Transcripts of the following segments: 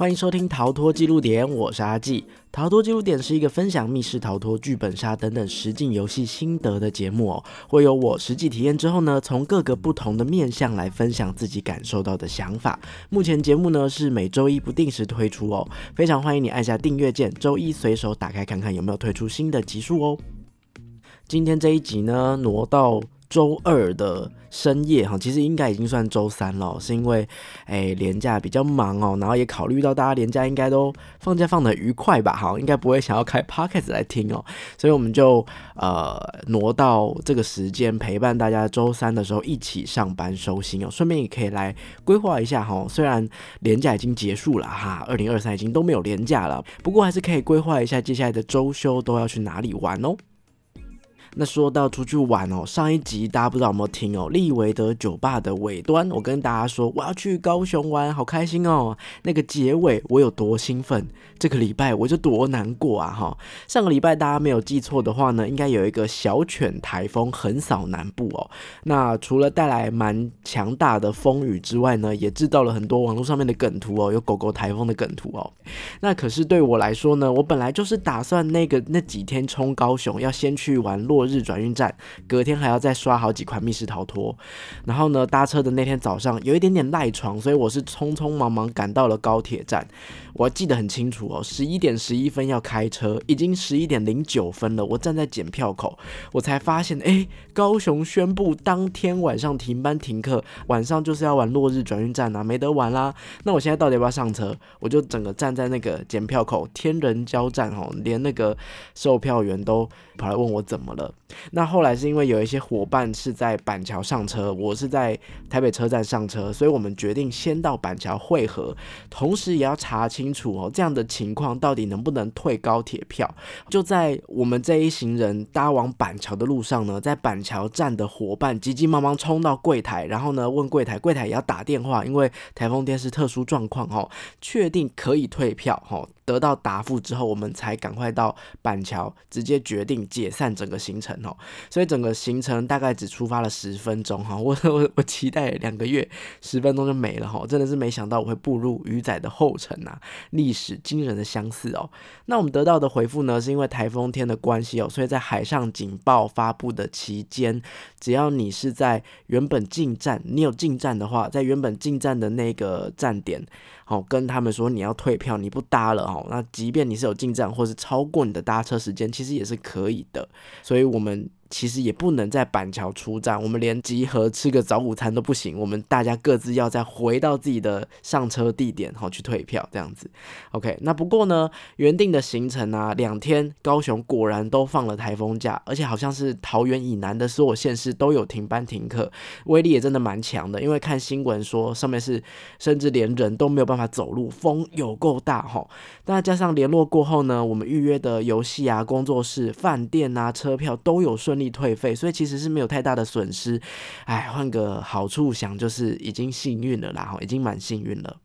欢迎收听《逃脱记录点》，我是阿纪。《逃脱记录点》是一个分享密室逃脱、剧本杀等等实境游戏心得的节目哦。会有我实际体验之后呢，从各个不同的面向来分享自己感受到的想法。目前节目呢是每周一不定时推出哦，非常欢迎你按下订阅键，周一随手打开看看有没有推出新的集数哦。今天这一集呢，挪到。周二的深夜哈，其实应该已经算周三了，是因为哎年假比较忙哦，然后也考虑到大家年假应该都放假放的愉快吧，哈，应该不会想要开 podcast 来听哦，所以我们就呃挪到这个时间陪伴大家周三的时候一起上班收心哦，顺便也可以来规划一下哈，虽然年假已经结束了哈，二零二三已经都没有年假了，不过还是可以规划一下接下来的周休都要去哪里玩哦。那说到出去玩哦，上一集大家不知道有没有听哦？利维德酒吧的尾端，我跟大家说我要去高雄玩，好开心哦。那个结尾我有多兴奋，这个礼拜我就多难过啊哈。上个礼拜大家没有记错的话呢，应该有一个小犬台风横扫南部哦。那除了带来蛮强大的风雨之外呢，也制造了很多网络上面的梗图哦，有狗狗台风的梗图哦。那可是对我来说呢，我本来就是打算那个那几天冲高雄，要先去玩落。日转运站，隔天还要再刷好几款密室逃脱。然后呢，搭车的那天早上有一点点赖床，所以我是匆匆忙忙赶到了高铁站。我记得很清楚哦，十一点十一分要开车，已经十一点零九分了。我站在检票口，我才发现，哎，高雄宣布当天晚上停班停课，晚上就是要玩落日转运站啊，没得玩啦。那我现在到底要不要上车？我就整个站在那个检票口，天人交战哦，连那个售票员都跑来问我怎么了。那后来是因为有一些伙伴是在板桥上车，我是在台北车站上车，所以我们决定先到板桥汇合，同时也要查清楚哦，这样的情况到底能不能退高铁票？就在我们这一行人搭往板桥的路上呢，在板桥站的伙伴急急忙忙冲到柜台，然后呢问柜台，柜台也要打电话，因为台风天是特殊状况哦，确定可以退票哦。得到答复之后，我们才赶快到板桥，直接决定解散整个行程哦。所以整个行程大概只出发了十分钟哈。我我我期待两个月，十分钟就没了哈。真的是没想到我会步入鱼仔的后尘呐，历史惊人的相似哦。那我们得到的回复呢，是因为台风天的关系哦，所以在海上警报发布的期间，只要你是在原本进站，你有进站的话，在原本进站的那个站点。哦，跟他们说你要退票，你不搭了哦。那即便你是有进站，或是超过你的搭车时间，其实也是可以的。所以，我们。其实也不能在板桥出站，我们连集合吃个早午餐都不行，我们大家各自要再回到自己的上车地点，好去退票这样子。OK，那不过呢，原定的行程啊，两天高雄果然都放了台风假，而且好像是桃园以南的所有县市都有停班停课，威力也真的蛮强的。因为看新闻说上面是甚至连人都没有办法走路，风有够大哈。那加上联络过后呢，我们预约的游戏啊、工作室、饭店啊、车票都有顺。退费，所以其实是没有太大的损失。哎，换个好处想，就是已经幸运了啦，已经蛮幸运了。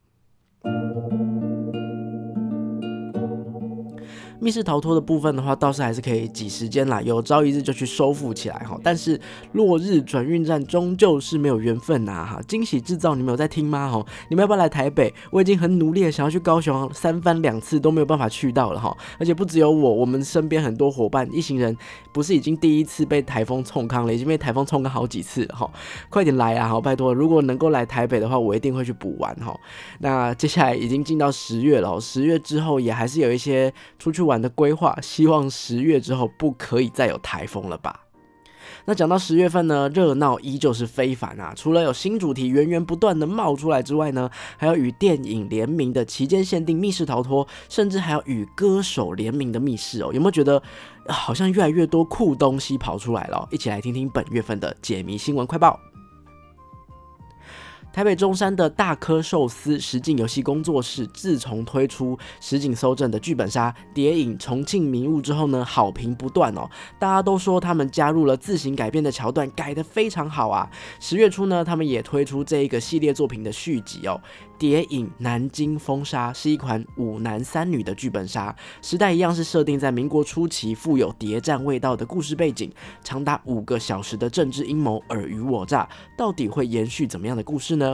密室逃脱的部分的话，倒是还是可以挤时间啦，有朝一日就去收复起来哈。但是落日转运站终究是没有缘分呐哈。惊喜制造，你们有在听吗哈？你们要不要来台北？我已经很努力的想要去高雄，三番两次都没有办法去到了哈。而且不只有我，我们身边很多伙伴一行人，不是已经第一次被台风冲康了，已经被台风冲康好几次了哈。快点来啊，好拜托，如果能够来台北的话，我一定会去补完哈。那接下来已经进到十月了，十月之后也还是有一些出去。玩的规划，希望十月之后不可以再有台风了吧？那讲到十月份呢，热闹依旧是非凡啊！除了有新主题源源不断的冒出来之外呢，还有与电影联名的期间限定密室逃脱，甚至还有与歌手联名的密室哦。有没有觉得好像越来越多酷东西跑出来了？一起来听听本月份的解谜新闻快报。台北中山的大科寿司实景游戏工作室，自从推出实景搜证的剧本杀《谍影重庆迷雾》之后呢，好评不断哦。大家都说他们加入了自行改编的桥段，改得非常好啊。十月初呢，他们也推出这一个系列作品的续集哦。《谍影南京风沙》是一款五男三女的剧本杀，时代一样是设定在民国初期，富有谍战味道的故事背景，长达五个小时的政治阴谋尔虞我诈，到底会延续怎么样的故事呢？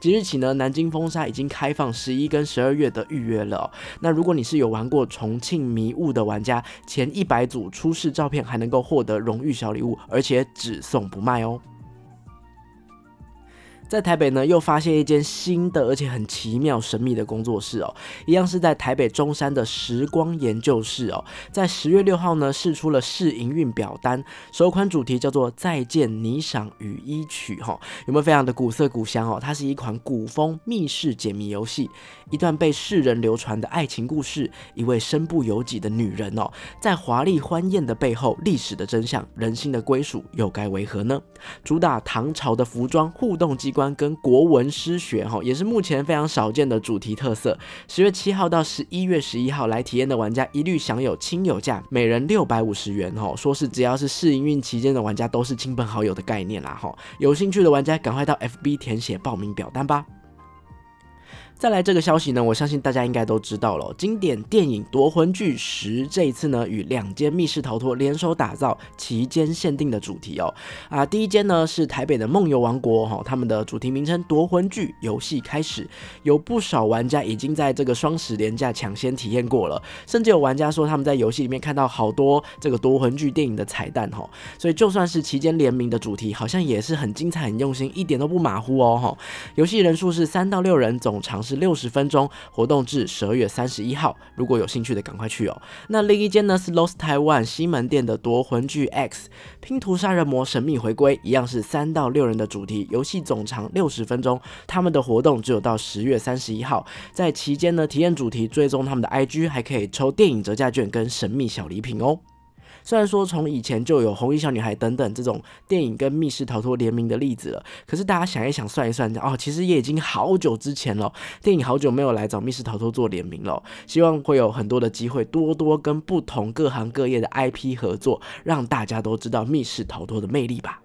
即日起呢，南京风沙已经开放十一跟十二月的预约了。那如果你是有玩过重庆迷雾的玩家，前一百组出示照片还能够获得荣誉小礼物，而且只送不卖哦。在台北呢，又发现一间新的而且很奇妙神秘的工作室哦，一样是在台北中山的时光研究室哦，在十月六号呢，试出了试营运表单，首款主题叫做《再见霓裳羽衣曲》哈，有没有非常的古色古香哦？它是一款古风密室解谜游戏，一段被世人流传的爱情故事，一位身不由己的女人哦，在华丽欢宴的背后，历史的真相，人心的归属又该为何呢？主打唐朝的服装互动机。关跟国文诗学哈，也是目前非常少见的主题特色。十月七号到十一月十一号来体验的玩家，一律享有亲友价，每人六百五十元哈。说是只要是试营运期间的玩家，都是亲朋好友的概念啦哈。有兴趣的玩家，赶快到 FB 填写报名表单吧。再来这个消息呢，我相信大家应该都知道了。经典电影《夺魂锯十》这一次呢，与两间密室逃脱联手打造期间限定的主题哦。啊，第一间呢是台北的梦游王国哈，他们的主题名称《夺魂锯》游戏开始，有不少玩家已经在这个双十连假抢先体验过了，甚至有玩家说他们在游戏里面看到好多这个夺魂锯电影的彩蛋哈。所以就算是期间联名的主题，好像也是很精彩、很用心，一点都不马虎哦哈。游戏人数是三到六人，总长。是六十分钟，活动至十二月三十一号。如果有兴趣的，赶快去哦。那另一间呢是 Lost Taiwan 西门店的夺魂剧 X 拼图杀人魔神秘回归，一样是三到六人的主题，游戏总长六十分钟。他们的活动只有到十月三十一号，在期间呢体验主题，追踪他们的 IG，还可以抽电影折价券跟神秘小礼品哦。虽然说从以前就有红衣小女孩等等这种电影跟密室逃脱联名的例子了，可是大家想一想算一算，哦，其实也已经好久之前了。电影好久没有来找密室逃脱做联名了，希望会有很多的机会，多多跟不同各行各业的 IP 合作，让大家都知道密室逃脱的魅力吧。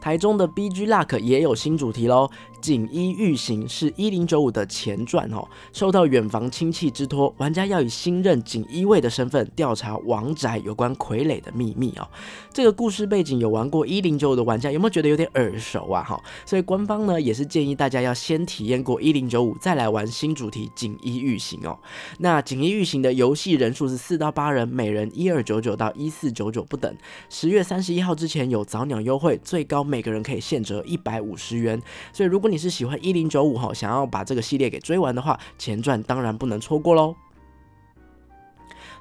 台中的 BG Luck 也有新主题喽。锦衣玉行是一零九五的前传哦，受到远房亲戚之托，玩家要以新任锦衣卫的身份调查王宅有关傀儡的秘密哦。这个故事背景有玩过一零九五的玩家有没有觉得有点耳熟啊？哈，所以官方呢也是建议大家要先体验过一零九五，再来玩新主题锦衣玉行哦。那锦衣玉行的游戏人数是四到八人，每人一二九九到一四九九不等。十月三十一号之前有早鸟优惠，最高每个人可以现折一百五十元。所以如果你是喜欢一零九五哈，想要把这个系列给追完的话，前传当然不能错过喽。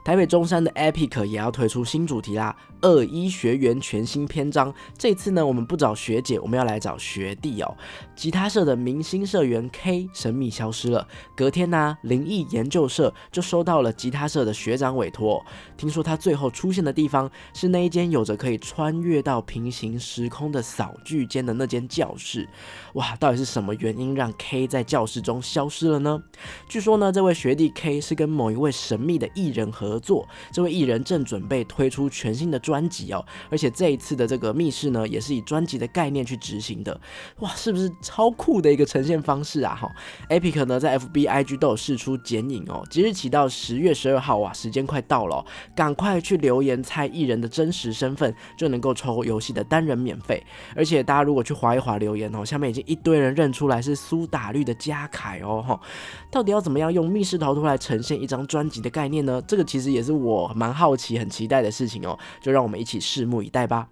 台北中山的 Epic 也要推出新主题啦，二一学员全新篇章。这次呢，我们不找学姐，我们要来找学弟哦。吉他社的明星社员 K 神秘消失了。隔天呢，灵异研究社就收到了吉他社的学长委托，听说他最后出现的地方是那一间有着可以穿越到平行时空的扫具间的那间教室。哇，到底是什么原因让 K 在教室中消失了呢？据说呢，这位学弟 K 是跟某一位神秘的艺人合。合作这位艺人正准备推出全新的专辑哦，而且这一次的这个密室呢，也是以专辑的概念去执行的，哇，是不是超酷的一个呈现方式啊？哈，Epic 呢在 FB IG 都有试出剪影哦，即日起到十月十二号哇，时间快到了，赶快去留言猜艺人的真实身份，就能够抽游戏的单人免费。而且大家如果去划一划留言哦，下面已经一堆人认出来是苏打绿的嘉凯哦，哈，到底要怎么样用密室逃脱来呈现一张专辑的概念呢？这个其其实。也是我蛮好奇、很期待的事情哦，就让我们一起拭目以待吧。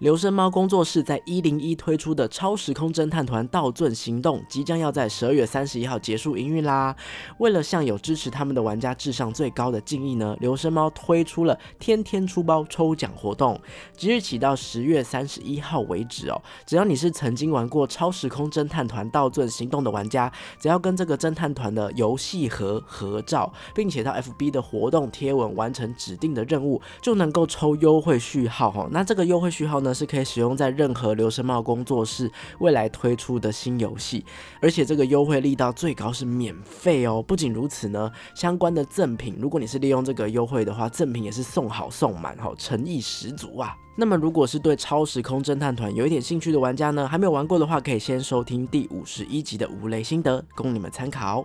留声猫工作室在一零一推出的超时空侦探团道尊行动即将要在十二月三十一号结束营运啦。为了向有支持他们的玩家致上最高的敬意呢，留声猫推出了天天出包抽奖活动，即日起到十月三十一号为止哦。只要你是曾经玩过超时空侦探团道尊行动的玩家，只要跟这个侦探团的游戏盒合照，并且到 FB 的活动贴文完成指定的任务，就能够抽优惠序号哈。那这个优惠序号呢？是可以使用在任何流声帽工作室未来推出的新游戏，而且这个优惠力道最高是免费哦。不仅如此呢，相关的赠品，如果你是利用这个优惠的话，赠品也是送好送满，哈，诚意十足啊。那么，如果是对超时空侦探团有一点兴趣的玩家呢，还没有玩过的话，可以先收听第五十一集的无雷心得，供你们参考。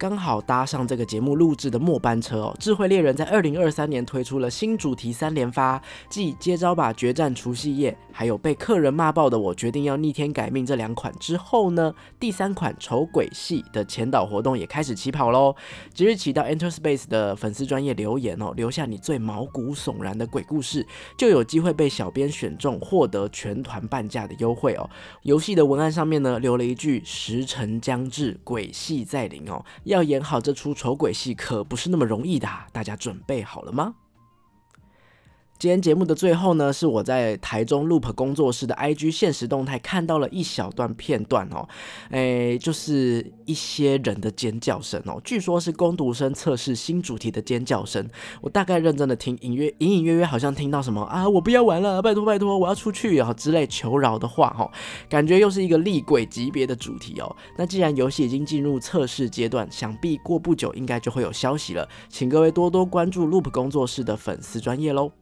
刚好搭上这个节目录制的末班车哦。智慧猎人在二零二三年推出了新主题三连发，继接招吧决战除夕夜，还有被客人骂爆的我决定要逆天改命这两款之后呢，第三款丑鬼系的前导活动也开始起跑喽。即日起到 Enter Space 的粉丝专业留言哦，留下你最毛骨悚然的鬼故事，就有机会被小编选中，获得全团半价的优惠哦。游戏的文案上面呢，留了一句“时辰将至，鬼戏在临”哦，要演好这出丑鬼戏可不是那么容易的，大家准备好了吗？今天节目的最后呢，是我在台中 Loop 工作室的 IG 现实动态看到了一小段片段哦，诶，就是一些人的尖叫声哦，据说是攻读生测试新主题的尖叫声。我大概认真的听，隐约隐隐约约好像听到什么啊，我不要玩了，拜托拜托，我要出去啊之类求饶的话哈，感觉又是一个厉鬼级别的主题哦。那既然游戏已经进入测试阶段，想必过不久应该就会有消息了，请各位多多关注 Loop 工作室的粉丝专业喽。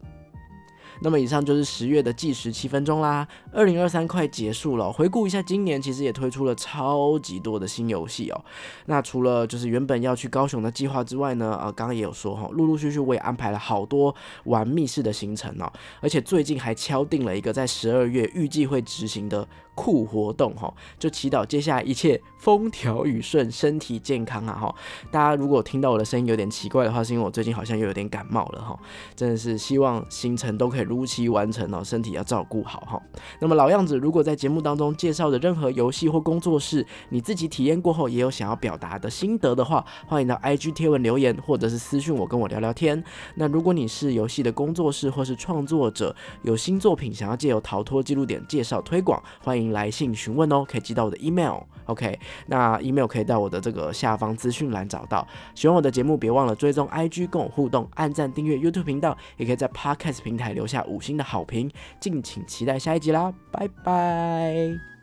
那么以上就是十月的计时七分钟啦，二零二三快结束了，回顾一下今年，其实也推出了超级多的新游戏哦。那除了就是原本要去高雄的计划之外呢，呃，刚刚也有说哈，陆陆续续我也安排了好多玩密室的行程哦，而且最近还敲定了一个在十二月预计会执行的。酷活动哈，就祈祷接下来一切风调雨顺，身体健康啊哈！大家如果听到我的声音有点奇怪的话，是因为我最近好像又有点感冒了哈。真的是希望行程都可以如期完成哦，身体要照顾好哈。那么老样子，如果在节目当中介绍的任何游戏或工作室，你自己体验过后也有想要表达的心得的话，欢迎到 IG 贴文留言，或者是私讯我跟我聊聊天。那如果你是游戏的工作室或是创作者，有新作品想要借由逃脱记录点介绍推广，欢迎。来信询问哦，可以寄到我的 email，OK，那 email 可以到我的这个下方资讯栏找到。喜欢我的节目，别忘了追踪 IG 跟我互动，按赞订阅 YouTube 频道，也可以在 Podcast 平台留下五星的好评。敬请期待下一集啦，拜拜。